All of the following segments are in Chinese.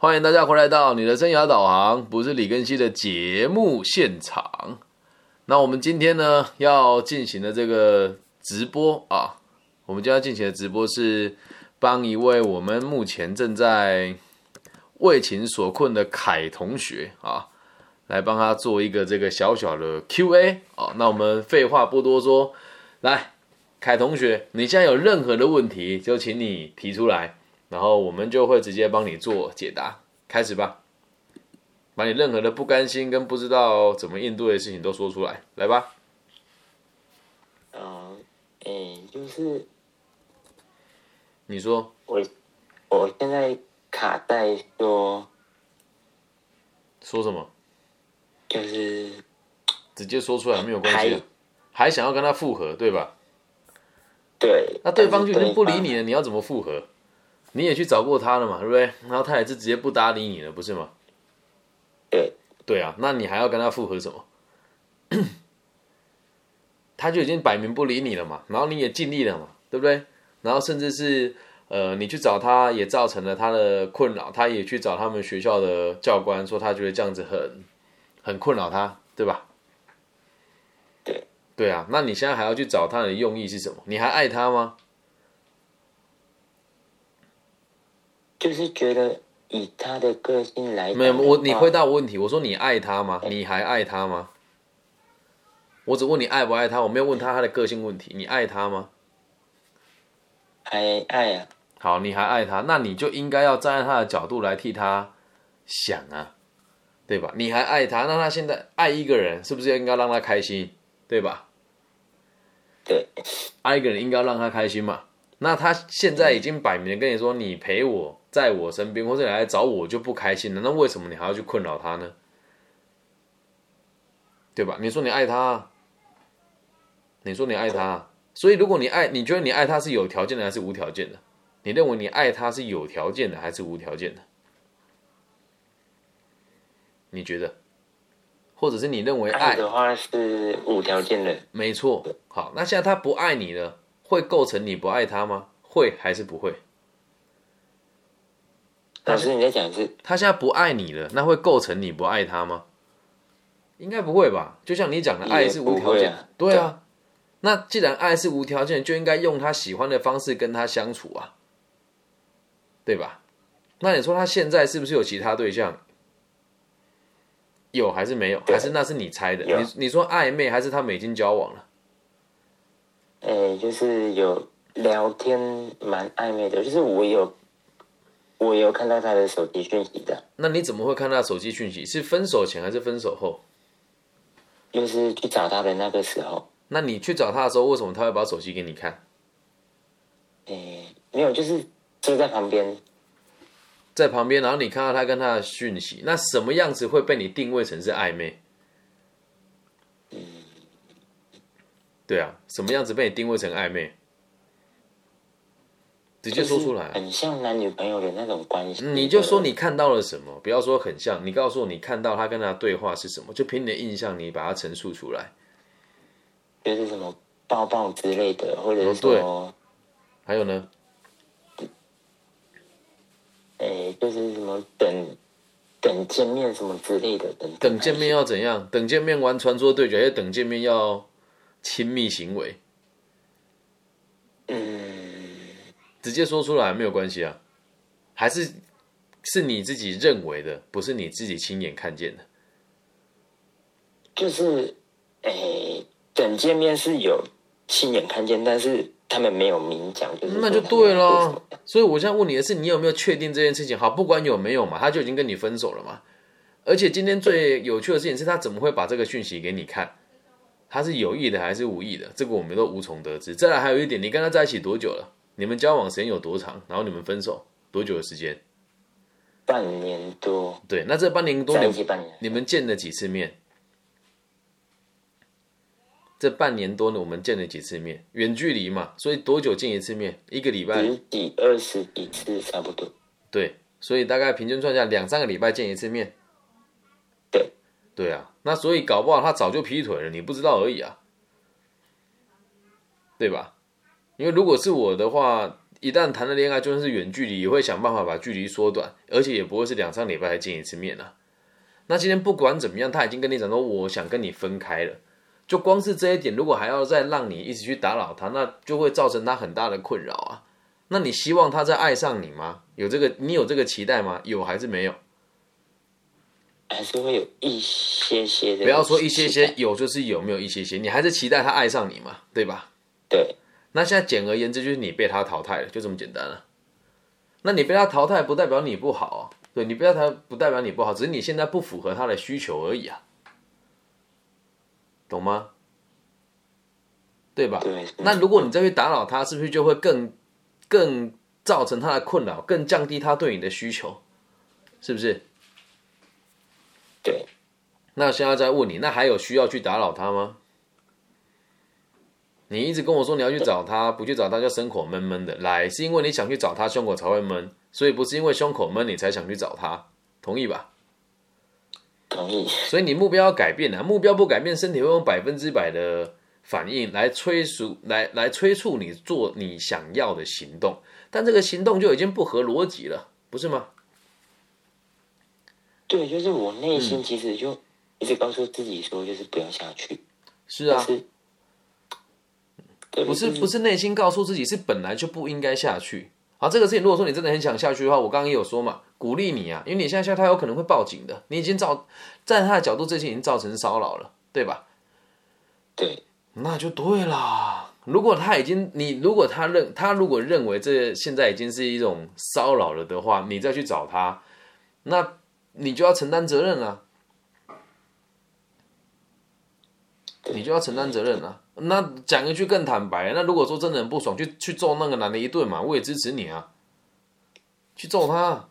欢迎大家回来到你的生涯导航，不是李根熙的节目现场。那我们今天呢要进行的这个直播啊，我们将要进行的直播是帮一位我们目前正在为情所困的凯同学啊，来帮他做一个这个小小的 Q&A 啊。那我们废话不多说，来，凯同学，你现在有任何的问题就请你提出来。然后我们就会直接帮你做解答，开始吧，把你任何的不甘心跟不知道怎么应对的事情都说出来，来吧。嗯，诶，就是你说，我我现在卡在说，说什么？就是直接说出来没有关系，还想要跟他复合，对吧？对。那对方就已经不理你了，你要怎么复合？你也去找过他了嘛，对不对？然后他也是直接不搭理你了，不是吗？对，对啊，那你还要跟他复合什么？他就已经摆明不理你了嘛，然后你也尽力了嘛，对不对？然后甚至是呃，你去找他也造成了他的困扰，他也去找他们学校的教官说他觉得这样子很很困扰他，对吧？对，对啊，那你现在还要去找他的用意是什么？你还爱他吗？就是觉得以他的个性来，没有我，你回答我问题，我说你爱他吗？你还爱他吗？我只问你爱不爱他，我没有问他他的个性问题。你爱他吗？还爱啊。好，你还爱他，那你就应该要站在他的角度来替他想啊，对吧？你还爱他，那他现在爱一个人，是不是应该让他开心，对吧？对，爱一个人应该让他开心嘛。那他现在已经摆明跟你说，你陪我在我身边，或者你来找我就不开心了。那为什么你还要去困扰他呢？对吧？你说你爱他，你说你爱他，所以如果你爱，你觉得你爱他是有条件的还是无条件的？你认为你爱他是有条件的还是无条件的？你觉得，或者是你认为爱的话是无条件的？没错。好，那现在他不爱你了。会构成你不爱他吗？会还是不会？老师你在讲是？他现在不爱你了，那会构成你不爱他吗？应该不会吧？就像你讲的，爱是无条件。对啊，那既然爱是无条件，就应该用他喜欢的方式跟他相处啊，对吧？那你说他现在是不是有其他对象？有还是没有？还是那是你猜的？你你说暧昧还是他们已经交往了？诶，就是有聊天蛮暧昧的，就是我有我有看到他的手机讯息的。那你怎么会看到手机讯息？是分手前还是分手后？就是去找他的那个时候。那你去找他的时候，为什么他会把手机给你看？诶，没有，就是就在旁边，在旁边，然后你看到他跟他的讯息，那什么样子会被你定位成是暧昧？对啊，什么样子被你定位成暧昧？直接说出来，很像男女朋友的那种关系。你就说你看到了什么，不要说很像，你告诉我你看到他跟他对话是什么，就凭你的印象，你把它陈述出来。就是什么抱抱之类的，或者说，还有呢？哎，就是什么等等见面什么之类的，等等见面要怎样？等见面玩传说对决，还是等见面要？亲密行为，嗯，直接说出来没有关系啊，还是是你自己认为的，不是你自己亲眼看见的。就是，诶，等见面是有亲眼看见，但是他们没有明讲，就是那就对了。所以我现在问你的是，你有没有确定这件事情？好，不管有没有嘛，他就已经跟你分手了嘛。而且今天最有趣的事情是他怎么会把这个讯息给你看？他是有意的还是无意的？这个我们都无从得知。再来还有一点，你跟他在一起多久了？你们交往时间有多长？然后你们分手多久的时间？半年多。对，那这半年多，你你们见了几次面？这半年多呢，我们见了几次面？远距离嘛，所以多久见一次面？一个礼拜？十几、二十几次差不多。对，所以大概平均算下两三个礼拜见一次面。对。对啊，那所以搞不好他早就劈腿了，你不知道而已啊，对吧？因为如果是我的话，一旦谈了恋爱，就算是远距离，也会想办法把距离缩短，而且也不会是两三礼拜才见一次面啊。那今天不管怎么样，他已经跟你讲说，我想跟你分开了。就光是这一点，如果还要再让你一直去打扰他，那就会造成他很大的困扰啊。那你希望他再爱上你吗？有这个，你有这个期待吗？有还是没有？还是会有一些些的。不要说一些些，有就是有，没有一些些，你还是期待他爱上你嘛，对吧？对。那现在简而言之，就是你被他淘汰了，就这么简单了。那你被他淘汰，不代表你不好，对你不要他，不代表你不好，只是你现在不符合他的需求而已啊。懂吗？对吧？对。那如果你再去打扰他，是不是就会更更造成他的困扰，更降低他对你的需求？是不是？对。那现在再问你，那还有需要去打扰他吗？你一直跟我说你要去找他，不去找他就胸口闷闷的。来，是因为你想去找他，胸口才会闷，所以不是因为胸口闷你才想去找他，同意吧？同意。所以你目标要改变啊，目标不改变，身体会用百分之百的反应来催促、来来催促你做你想要的行动，但这个行动就已经不合逻辑了，不是吗？对，就是我内心其实就一直告诉自己说，就是不要下去。是啊。不是不是内心告诉自己是本来就不应该下去。好，这个事情如果说你真的很想下去的话，我刚刚也有说嘛，鼓励你啊，因为你现在下他有可能会报警的，你已经造站在他的角度，这些已经造成骚扰了，对吧？对，那就对啦。如果他已经你如果他认他如果认为这现在已经是一种骚扰了的话，你再去找他，那你就要承担责任了，你就要承担责任了。那讲一句更坦白，那如果说真的很不爽，去去揍那个男的一顿嘛，我也支持你啊，去揍他。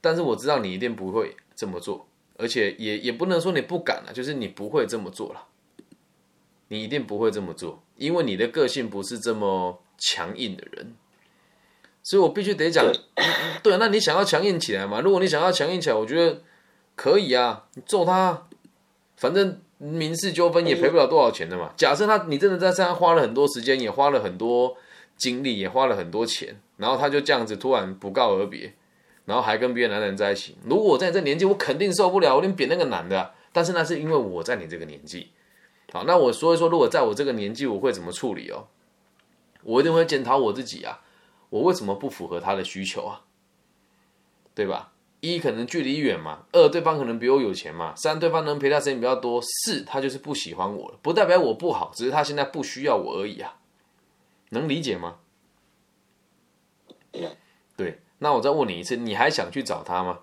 但是我知道你一定不会这么做，而且也也不能说你不敢了，就是你不会这么做了，你一定不会这么做，因为你的个性不是这么强硬的人，所以我必须得讲，对啊，那你想要强硬起来嘛？如果你想要强硬起来，我觉得可以啊，你揍他，反正。民事纠纷也赔不了多少钱的嘛。假设他你真的在身上花了很多时间，也花了很多精力，也花了很多钱，然后他就这样子突然不告而别，然后还跟别的男人在一起。如果我在这年纪，我肯定受不了，我定扁那个男的。但是那是因为我在你这个年纪。好，那我说一说，如果在我这个年纪，我会怎么处理哦？我一定会检讨我自己啊，我为什么不符合他的需求啊？对吧？一可能距离远嘛，二对方可能比我有钱嘛，三对方能陪他时间比较多，四他就是不喜欢我了，不代表我不好，只是他现在不需要我而已啊，能理解吗？对，那我再问你一次，你还想去找他吗？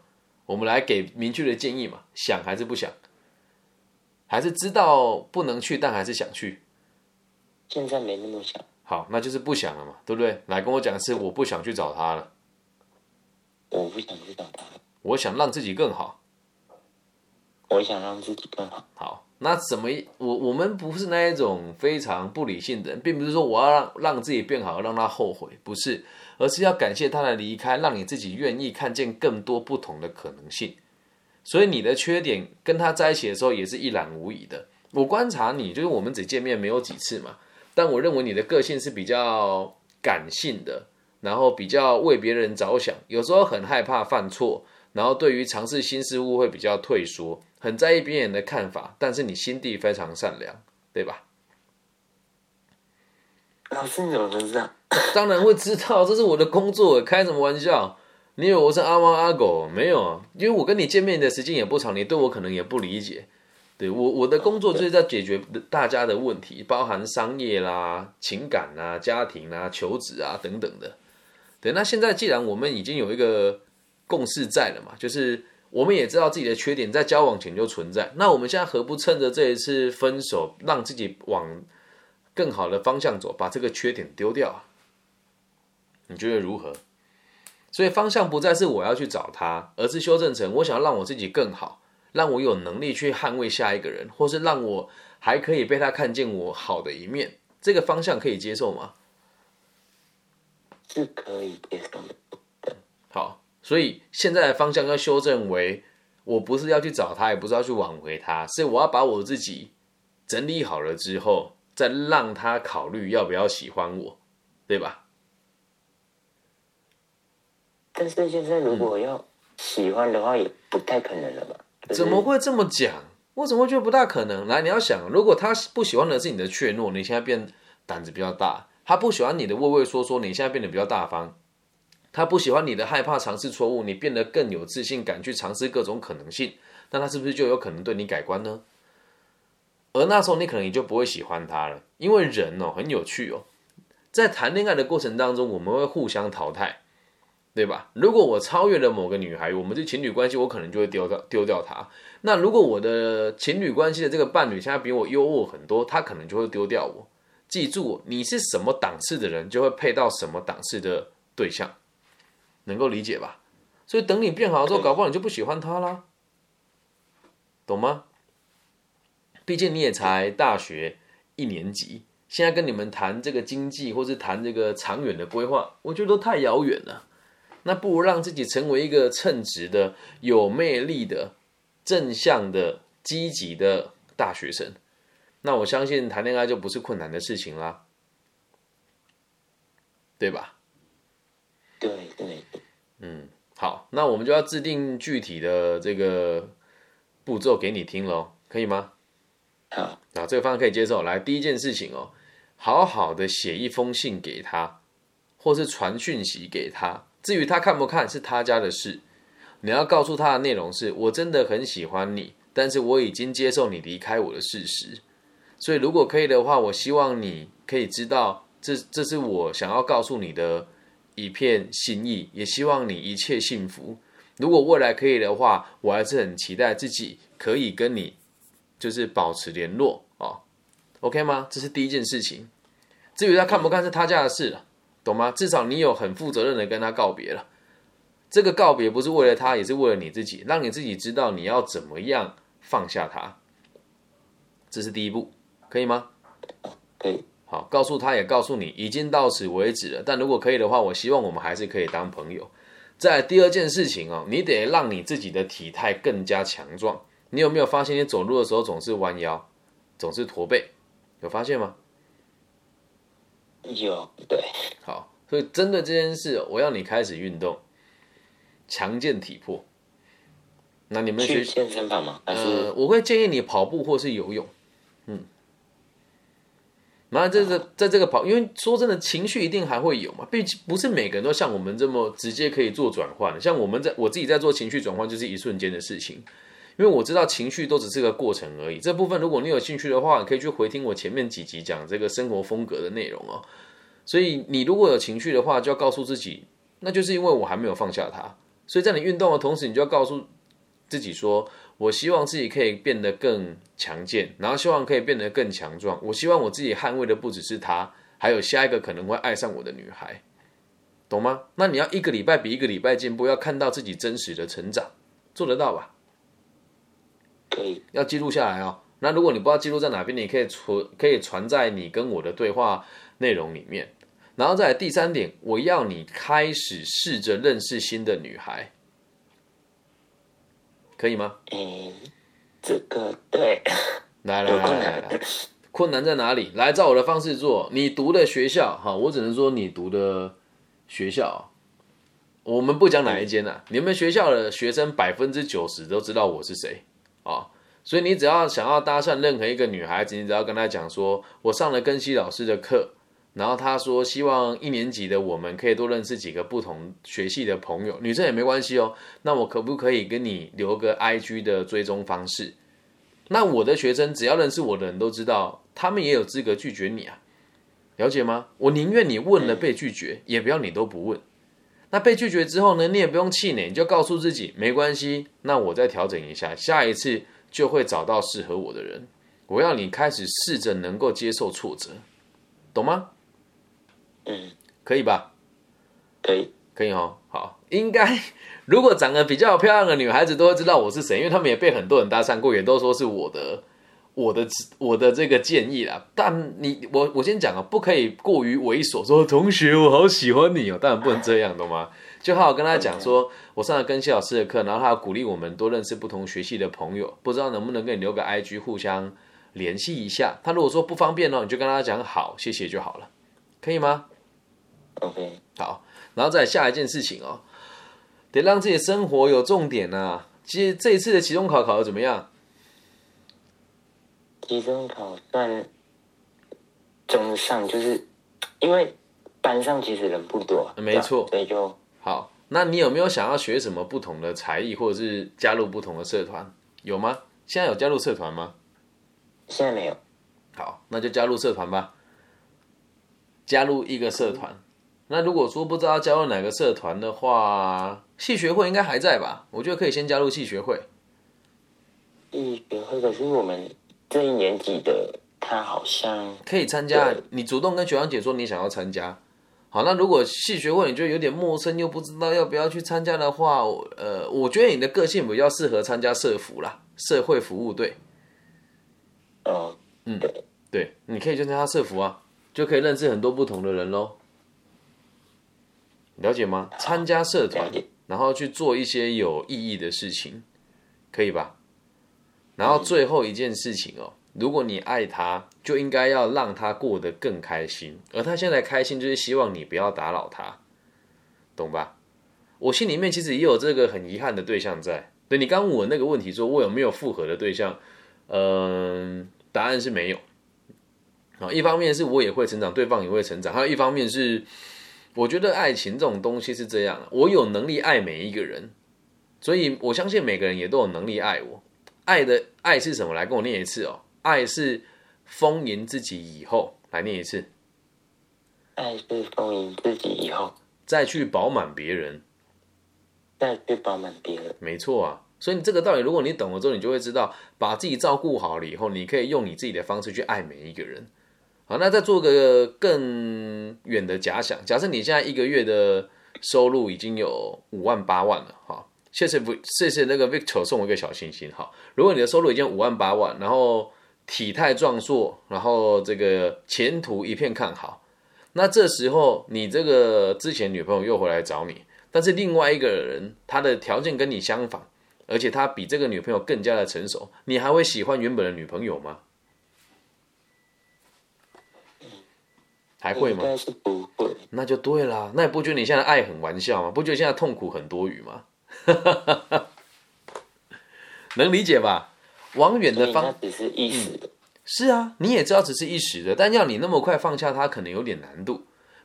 我们来给明确的建议嘛，想还是不想？还是知道不能去，但还是想去？现在没那么想。好，那就是不想了嘛，对不对？来跟我讲一次，我不想去找他了。我不想去找他。我想让自己更好，我想让自己更好。好，那怎么？我我们不是那一种非常不理性的人，并不是说我要让让自己变好，让他后悔，不是，而是要感谢他的离开，让你自己愿意看见更多不同的可能性。所以你的缺点跟他在一起的时候也是一览无遗的。我观察你，就是我们只见面没有几次嘛，但我认为你的个性是比较感性的，然后比较为别人着想，有时候很害怕犯错。然后对于尝试新事物会比较退缩，很在意别人的看法，但是你心地非常善良，对吧？老师你怎么知道？当然会知道，这是我的工作，开什么玩笑？你以为我是阿猫阿狗？没有，因为我跟你见面的时间也不长，你对我可能也不理解。对我我的工作就是在解决大家的问题，包含商业啦、情感啊、家庭啊、求职啊等等的。对，那现在既然我们已经有一个。共识在了嘛？就是我们也知道自己的缺点在交往前就存在，那我们现在何不趁着这一次分手，让自己往更好的方向走，把这个缺点丢掉？你觉得如何？所以方向不再是我要去找他，而是修正成我想要让我自己更好，让我有能力去捍卫下一个人，或是让我还可以被他看见我好的一面。这个方向可以接受吗？是可以接受。好。所以现在的方向要修正为，我不是要去找他，也不是要去挽回他，是我要把我自己整理好了之后，再让他考虑要不要喜欢我，对吧？但是现在如果要喜欢的话，也不太可能了吧？就是怎么会这么讲？我怎么会觉得不大可能？来，你要想，如果他不喜欢的是你的怯懦，你现在变胆子比较大；他不喜欢你的畏畏缩缩，你现在变得比较大方；他不喜欢你的害怕尝试错误，你变得更有自信，敢去尝试各种可能性。那他是不是就有可能对你改观呢？而那时候你可能也就不会喜欢他了，因为人哦很有趣哦，在谈恋爱的过程当中，我们会互相淘汰。对吧？如果我超越了某个女孩，我们这情侣关系，我可能就会丢掉丢掉她。那如果我的情侣关系的这个伴侣现在比我优渥很多，他可能就会丢掉我。记住，你是什么档次的人，就会配到什么档次的对象，能够理解吧？所以等你变好之后，搞不好你就不喜欢他啦，懂吗？毕竟你也才大学一年级，现在跟你们谈这个经济，或是谈这个长远的规划，我觉得都太遥远了。那不如让自己成为一个称职的、有魅力的、正向的、积极的大学生。那我相信谈恋爱就不是困难的事情啦，对吧？对对，嗯，好，那我们就要制定具体的这个步骤给你听喽，可以吗？好，啊，这个方案可以接受。来，第一件事情哦，好好的写一封信给他，或是传讯息给他。至于他看不看是他家的事，你要告诉他的内容是：我真的很喜欢你，但是我已经接受你离开我的事实。所以如果可以的话，我希望你可以知道，这这是我想要告诉你的一片心意，也希望你一切幸福。如果未来可以的话，我还是很期待自己可以跟你就是保持联络哦 OK 吗？这是第一件事情。至于他看不看是他家的事了。懂吗？至少你有很负责任的跟他告别了。这个告别不是为了他，也是为了你自己，让你自己知道你要怎么样放下他。这是第一步，可以吗？可以。好，告诉他也告诉你，已经到此为止了。但如果可以的话，我希望我们还是可以当朋友。在第二件事情哦，你得让你自己的体态更加强壮。你有没有发现，你走路的时候总是弯腰，总是驼背？有发现吗？有对，好，所以针对这件事，我要你开始运动，强健体魄。那你们学去健身房吗？还呃，是我会建议你跑步或是游泳，嗯。那这个在这个跑，因为说真的，情绪一定还会有嘛，毕竟不是每个人都像我们这么直接可以做转换。像我们在我自己在做情绪转换，就是一瞬间的事情。因为我知道情绪都只是个过程而已。这部分如果你有兴趣的话，你可以去回听我前面几集讲这个生活风格的内容哦。所以你如果有情绪的话，就要告诉自己，那就是因为我还没有放下它。所以在你运动的同时，你就要告诉自己说，我希望自己可以变得更强健，然后希望可以变得更强壮。我希望我自己捍卫的不只是他，还有下一个可能会爱上我的女孩，懂吗？那你要一个礼拜比一个礼拜进步，要看到自己真实的成长，做得到吧？可以？要记录下来哦。那如果你不知道记录在哪边，你可以存，可以传在你跟我的对话内容里面。然后再来第三点，我要你开始试着认识新的女孩，可以吗？诶，这个对，来来来来来，困难在哪里？来照我的方式做。你读的学校，哈，我只能说你读的学校，我们不讲哪一间啊。你们学校的学生百分之九十都知道我是谁啊，所以你只要想要搭讪任何一个女孩子，你只要跟她讲说，我上了根西老师的课，然后他说希望一年级的我们可以多认识几个不同学系的朋友，女生也没关系哦。那我可不可以跟你留个 IG 的追踪方式？那我的学生只要认识我的人都知道，他们也有资格拒绝你啊，了解吗？我宁愿你问了被拒绝，也不要你都不问。那被拒绝之后呢，你也不用气馁，你就告诉自己没关系，那我再调整一下，下一次就会找到适合我的人。我要你开始试着能够接受挫折，懂吗？嗯，可以吧？可以。可以哦，好，应该 如果长得比较漂亮的女孩子都会知道我是谁，因为他们也被很多人搭讪过，也都说是我的我的我的这个建议啦。但你我我先讲啊，不可以过于猥琐，说同学我好喜欢你哦，当然不能这样，懂吗？就好好跟他讲说，我上了跟谢老师的课，然后他鼓励我们多认识不同学系的朋友，不知道能不能跟你留个 IG 互相联系一下。他如果说不方便哦，你就跟他讲好，谢谢就好了，可以吗？OK，好，然后再下一件事情哦，得让自己的生活有重点啊。其实这一次的期中考考的怎么样？期中考算中上，就是因为班上其实人不多，没错所以就好，那你有没有想要学什么不同的才艺，或者是加入不同的社团？有吗？现在有加入社团吗？现在没有。好，那就加入社团吧。加入一个社团。那如果说不知道加入哪个社团的话，系学会应该还在吧？我觉得可以先加入系学会。戏学会可是我们这一年级的，他好像可以参加。你主动跟学长姐说你想要参加。好，那如果系学会你觉得有点陌生，又不知道要不要去参加的话，呃，我觉得你的个性比较适合参加社服啦，社会服务队。哦，嗯对，你可以去参加社服啊，就可以认识很多不同的人喽。了解吗？参加社团，然后去做一些有意义的事情，可以吧？然后最后一件事情哦，如果你爱他，就应该要让他过得更开心，而他现在开心，就是希望你不要打扰他，懂吧？我心里面其实也有这个很遗憾的对象在。对你刚问我那个问题，说我有没有复合的对象？嗯，答案是没有。啊，一方面是我也会成长，对方也会成长，还有一方面是，我觉得爱情这种东西是这样，我有能力爱每一个人，所以我相信每个人也都有能力爱我。爱的爱是什么？来跟我念一次哦。爱是丰盈自己以后，来念一次，爱是丰盈自己以后，再去饱满别人。再去饱满别人。没错啊，所以你这个道理，如果你懂了之后，你就会知道，把自己照顾好了以后，你可以用你自己的方式去爱每一个人。好，那再做个更远的假想，假设你现在一个月的收入已经有五万八万了，哈，谢谢不谢谢那个 Victor 送我一个小星星，哈，如果你的收入已经五万八万，然后体态壮硕，然后这个前途一片看好，那这时候你这个之前女朋友又回来找你。但是另外一个人，他的条件跟你相反，而且他比这个女朋友更加的成熟，你还会喜欢原本的女朋友吗？还会吗？应该是不会。那就对啦，那你不觉得你现在爱很玩笑吗？不觉得现在痛苦很多余吗？能理解吧？往远的方只是一时的。是啊，你也知道只是一时的，但要你那么快放下它，可能有点难度，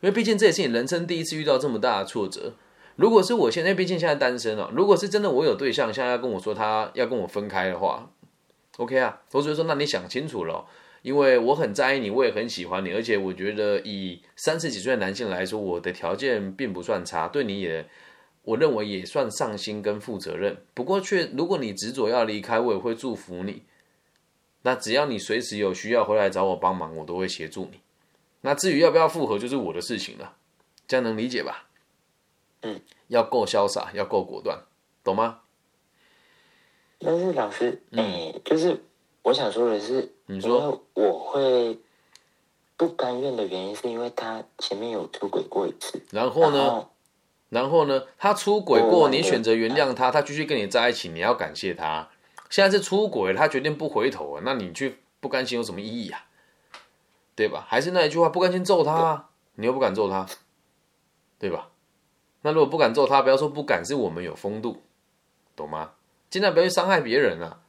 因为毕竟这也是你人生第一次遇到这么大的挫折。如果是我现在，毕竟现在单身哦，如果是真的我有对象，现在要跟我说他要跟我分开的话，OK 啊，我只会说那你想清楚了哦，因为我很在意你，我也很喜欢你，而且我觉得以三十几岁的男性来说，我的条件并不算差，对你也，我认为也算上心跟负责任。不过却如果你执着要离开，我也会祝福你。那只要你随时有需要回来找我帮忙，我都会协助你。那至于要不要复合，就是我的事情了，这样能理解吧？嗯，要够潇洒，要够果断，懂吗？但是老师，哎、就是我想说的是，嗯你说我会不甘愿的原因，是因为他前面有出轨过一次，然后呢？然后然后呢？他出轨过，你选择原谅他，他继续跟你在一起，你要感谢他。现在是出轨，他决定不回头了，那你去不甘心有什么意义啊？对吧？还是那一句话，不甘心揍他啊，你又不敢揍他，对吧？那如果不敢揍他，不要说不敢，是我们有风度，懂吗？尽量不要去伤害别人啊。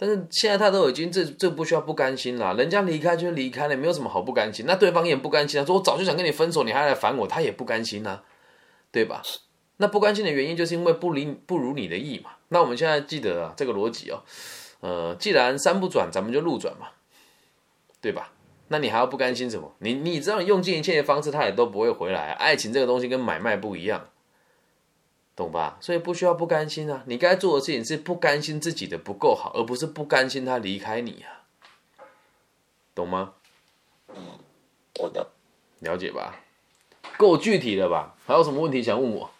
但是现在他都已经这这不需要不甘心了，人家离开就离开了，没有什么好不甘心。那对方也不甘心啊，说我早就想跟你分手，你还来烦我，他也不甘心啊，对吧？那不甘心的原因就是因为不离不如你的意嘛。那我们现在记得啊这个逻辑哦，呃，既然山不转，咱们就路转嘛，对吧？那你还要不甘心什么？你你知道用尽一切的方式，他也都不会回来、爱情这个东西跟买卖不一样，懂吧？所以不需要不甘心啊。你该做的事情是不甘心自己的不够好，而不是不甘心他离开你啊，懂吗？我的，了解吧？够具体了吧？还有什么问题想问我？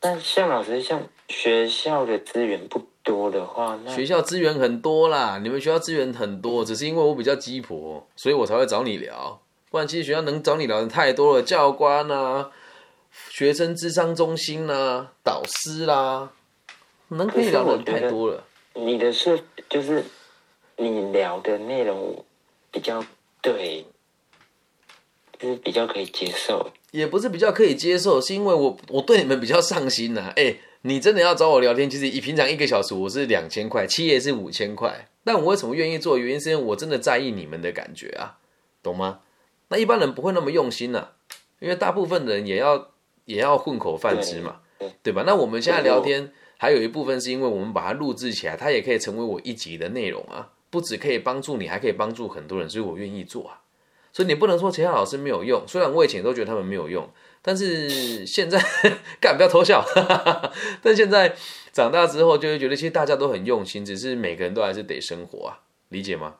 但像老师像学校的资源不多的话，那学校资源很多啦，你们学校资源很多，只是因为我比较鸡婆，所以我才会找你聊。不然其实学校能找你聊的太多了，教官啊、学生智商中心啦、导师啦，能可以聊的太多了。你的是就是你聊的内容比较对，就就是比较可以接受。也不是比较可以接受，是因为我我对你们比较上心呐、哎、你真的要找我聊天，其实以平常一个小时我是两千块，企业是五千块，但我为什么愿意做？原因是因为我真的在意你们的感觉啊，懂吗？那一般人不会那么用心呐、因为大部分人也要也要混口饭吃嘛，对对吧？那我们现在聊天，还有一部分是因为我们把它录制起来，它也可以成为我一集的内容啊，不只可以帮助你，还可以帮助很多人，所以我愿意做啊。所以你不能说其他老师没有用，虽然我以前都觉得他们没有用，但是现在 干不要偷笑，但现在长大之后就会觉得其实大家都很用心，只是每个人都还是得生活啊，理解吗？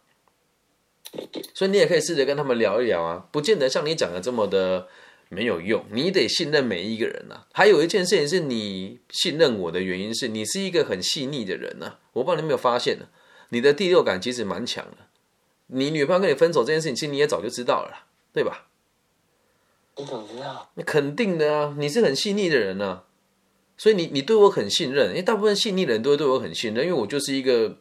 所以你也可以试着跟他们聊一聊啊，不见得像你讲的这么的没有用，你得信任每一个人啊。还有一件事情是你信任我的原因是你是一个很细腻的人啊，我不知道你有没有发现呢、你的第六感其实蛮强的。你女朋友跟你分手这件事情，其实你也早就知道了啦，对吧？你怎么知道？那肯定的啊，你是很细腻的人呢、所以你你对我很信任，因为大部分细腻的人都会对我很信任，因为我就是一个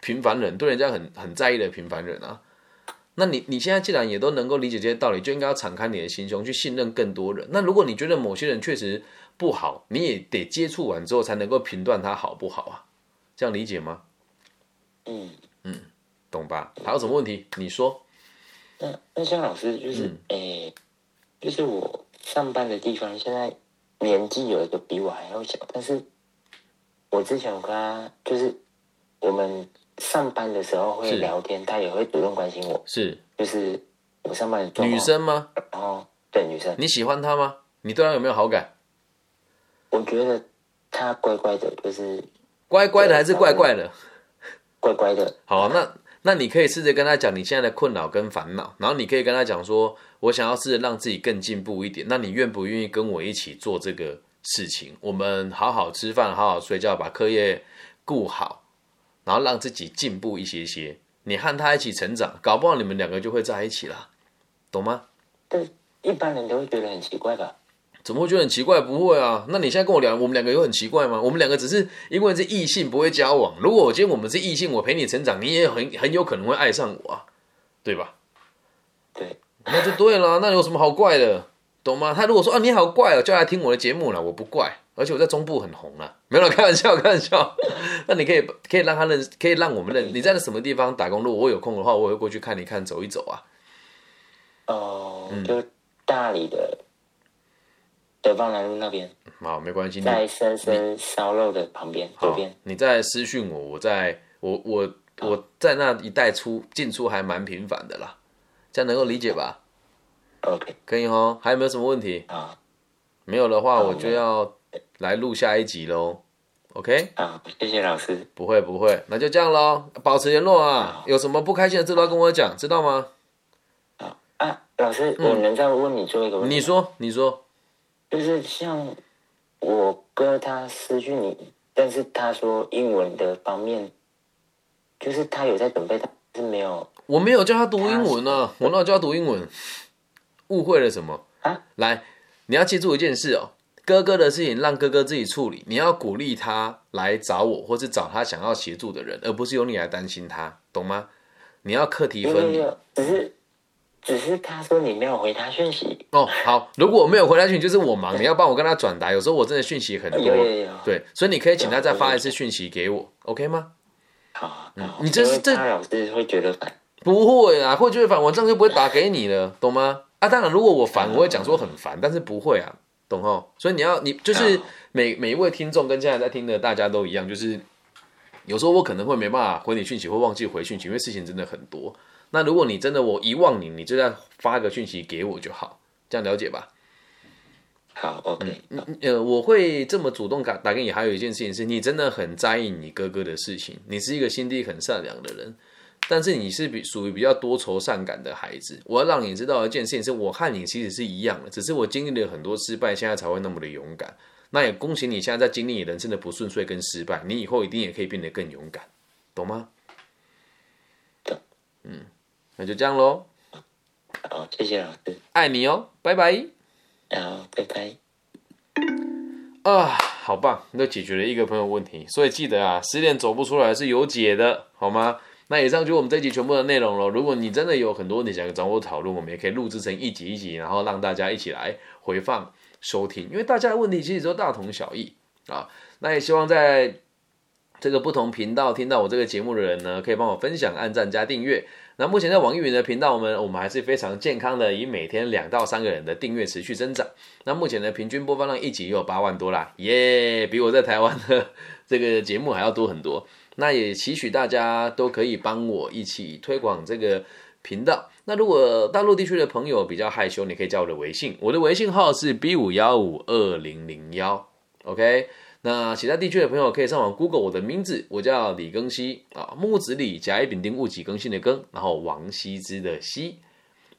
平凡人，对人家很很在意的平凡人啊。那你你现在既然也都能够理解这些道理，就应该要敞开你的心胸去信任更多人。那如果你觉得某些人确实不好，你也得接触完之后才能够评断他好不好啊，这样理解吗？嗯嗯，懂吧？还有什么问题？你说。那那像老师就是，嗯诶、就是我上班的地方现在年纪有一个比我还要小，但是我之前我跟他就是我们上班的时候会聊天，他也会主动关心我，是就是我上班的女，生吗？然后对女生，你喜欢她吗？你对她有没有好感？我觉得他乖乖的，就是乖乖的还是怪怪的？乖乖的，好，那那你可以试着跟他讲你现在的困扰跟烦恼，然后你可以跟他讲说，我想要试着让自己更进步一点，那你愿不愿意跟我一起做这个事情？我们好好吃饭，好好睡觉，把课业顾好，然后让自己进步一些些。你和他一起成长，搞不好你们两个就会在一起了，懂吗？但一般人都会觉得很奇怪吧？怎么会觉得很奇怪？不会啊，那你现在跟我聊，我们两个有很奇怪吗？我们两个只是因为是异性，不会交往。如果我今天我们是异性，我陪你成长，你也很很有可能会爱上我啊，对吧？对，那就对了，那有什么好怪的？懂吗？他如果说啊你好怪哦，叫他听我的节目了，我不怪，而且我在中部很红啊，没有，开玩笑，开玩笑。那你可以可以让他认，可以让我们认。你在什么地方打工？如果我有空的话，我会过去看一看，走一走啊。哦、嗯就大理的德邦南路那边，好，没关系，你在深深烧肉的旁边左边。，你在私讯我，我在我我我在那一带出进出还蛮频繁的啦，这样能够理解吧？OK，可以哦。还有没有什么问题？啊，没有的话，我就要来录下一集喽。OK，好，谢谢老师。不会不会，那就这样喽，保持联络啊。有什么不开心的事都要跟我讲，知道吗？啊，老师，我能再问你最后一个问题？嗯你，说，你说，就是像我哥他失去你，但是他说英文的方面，就是他有在准备，但是没有我没有叫他读英文啊，我哪有叫他读英文？误会了什么？啊？来，你要记住一件事哦，哥哥的事情让哥哥自己处理，你要鼓励他来找我，或是找他想要协助的人，而不是由你来担心他，懂吗？你要课题分离只是只是他说你没有回他讯息，哦。好，如果我没有回他讯息，就是我忙，你要帮我跟他转达。有时候我真的讯息很多，有有有，对，所以你可以请他再发一次讯息给我，OK 吗？好，你这是这怕老师会觉得烦。不会啊，会觉得烦，我这样就不会打给你了，懂吗？啊，当然，如果我烦，我会讲说很烦，但是不会啊，懂吼？所以你要，你就是每每一位听众跟现在在听的大家都一样，就是有时候我可能会没办法回你讯息，会忘记回讯息，因为事情真的很多。那如果你真的我遗忘你，你就再发个讯息给我就好，这样了解吧？好，OK，嗯呃，我会这么主动打打给你，还有一件事情是你真的很在意你哥哥的事情，你是一个心地很善良的人，但是你是比属于比较多愁善感的孩子。我要让你知道一件事情，是我和你其实是一样的，只是我经历了很多失败，现在才会那么的勇敢。那也恭喜你现在在经历你人生的不顺遂跟失败，你以后一定也可以变得更勇敢，懂吗？懂。嗯，那就这样喽，好，谢谢老师，爱你哦，拜拜。然后拜拜。啊，好棒！又解决了一个朋友问题，所以记得啊，失恋走不出来是有解的，好吗？那以上就是我们这一集全部的内容了。如果你真的有很多你想要找我讨论，我们也可以录制成一集一集，然后让大家一起来回放收听。因为大家的问题其实都大同小异啊。那也希望在这个不同频道听到我这个节目的人呢，可以帮我分享、按赞加订阅。那目前在网易云的频道，我们我们还是非常健康的，以每天两到三个人的订阅持续增长。那目前的平均播放量一集也有八万多啦，耶，比我在台湾的 这个节目还要多很多。那也期许大家都可以帮我一起推广这个频道。那如果大陆地区的朋友比较害羞，你可以加我的微信，我的微信号是 B 五幺五二零零幺，OK。那其他地区的朋友可以上网 Google 我的名字，我叫李庚希啊，木子李，甲乙丙丁戊己庚辛的庚，然后王羲之的羲，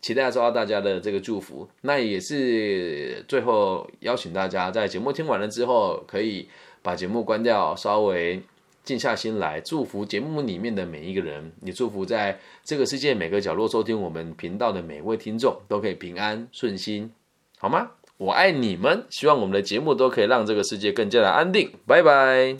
期待收到大家的这个祝福。那也是最后邀请大家在节目听完了之后，可以把节目关掉，稍微静下心来，祝福节目里面的每一个人，也祝福在这个世界每个角落收听我们频道的每位听众都可以平安顺心，好吗？我爱你们，希望我们的节目都可以让这个世界更加的安定。拜拜。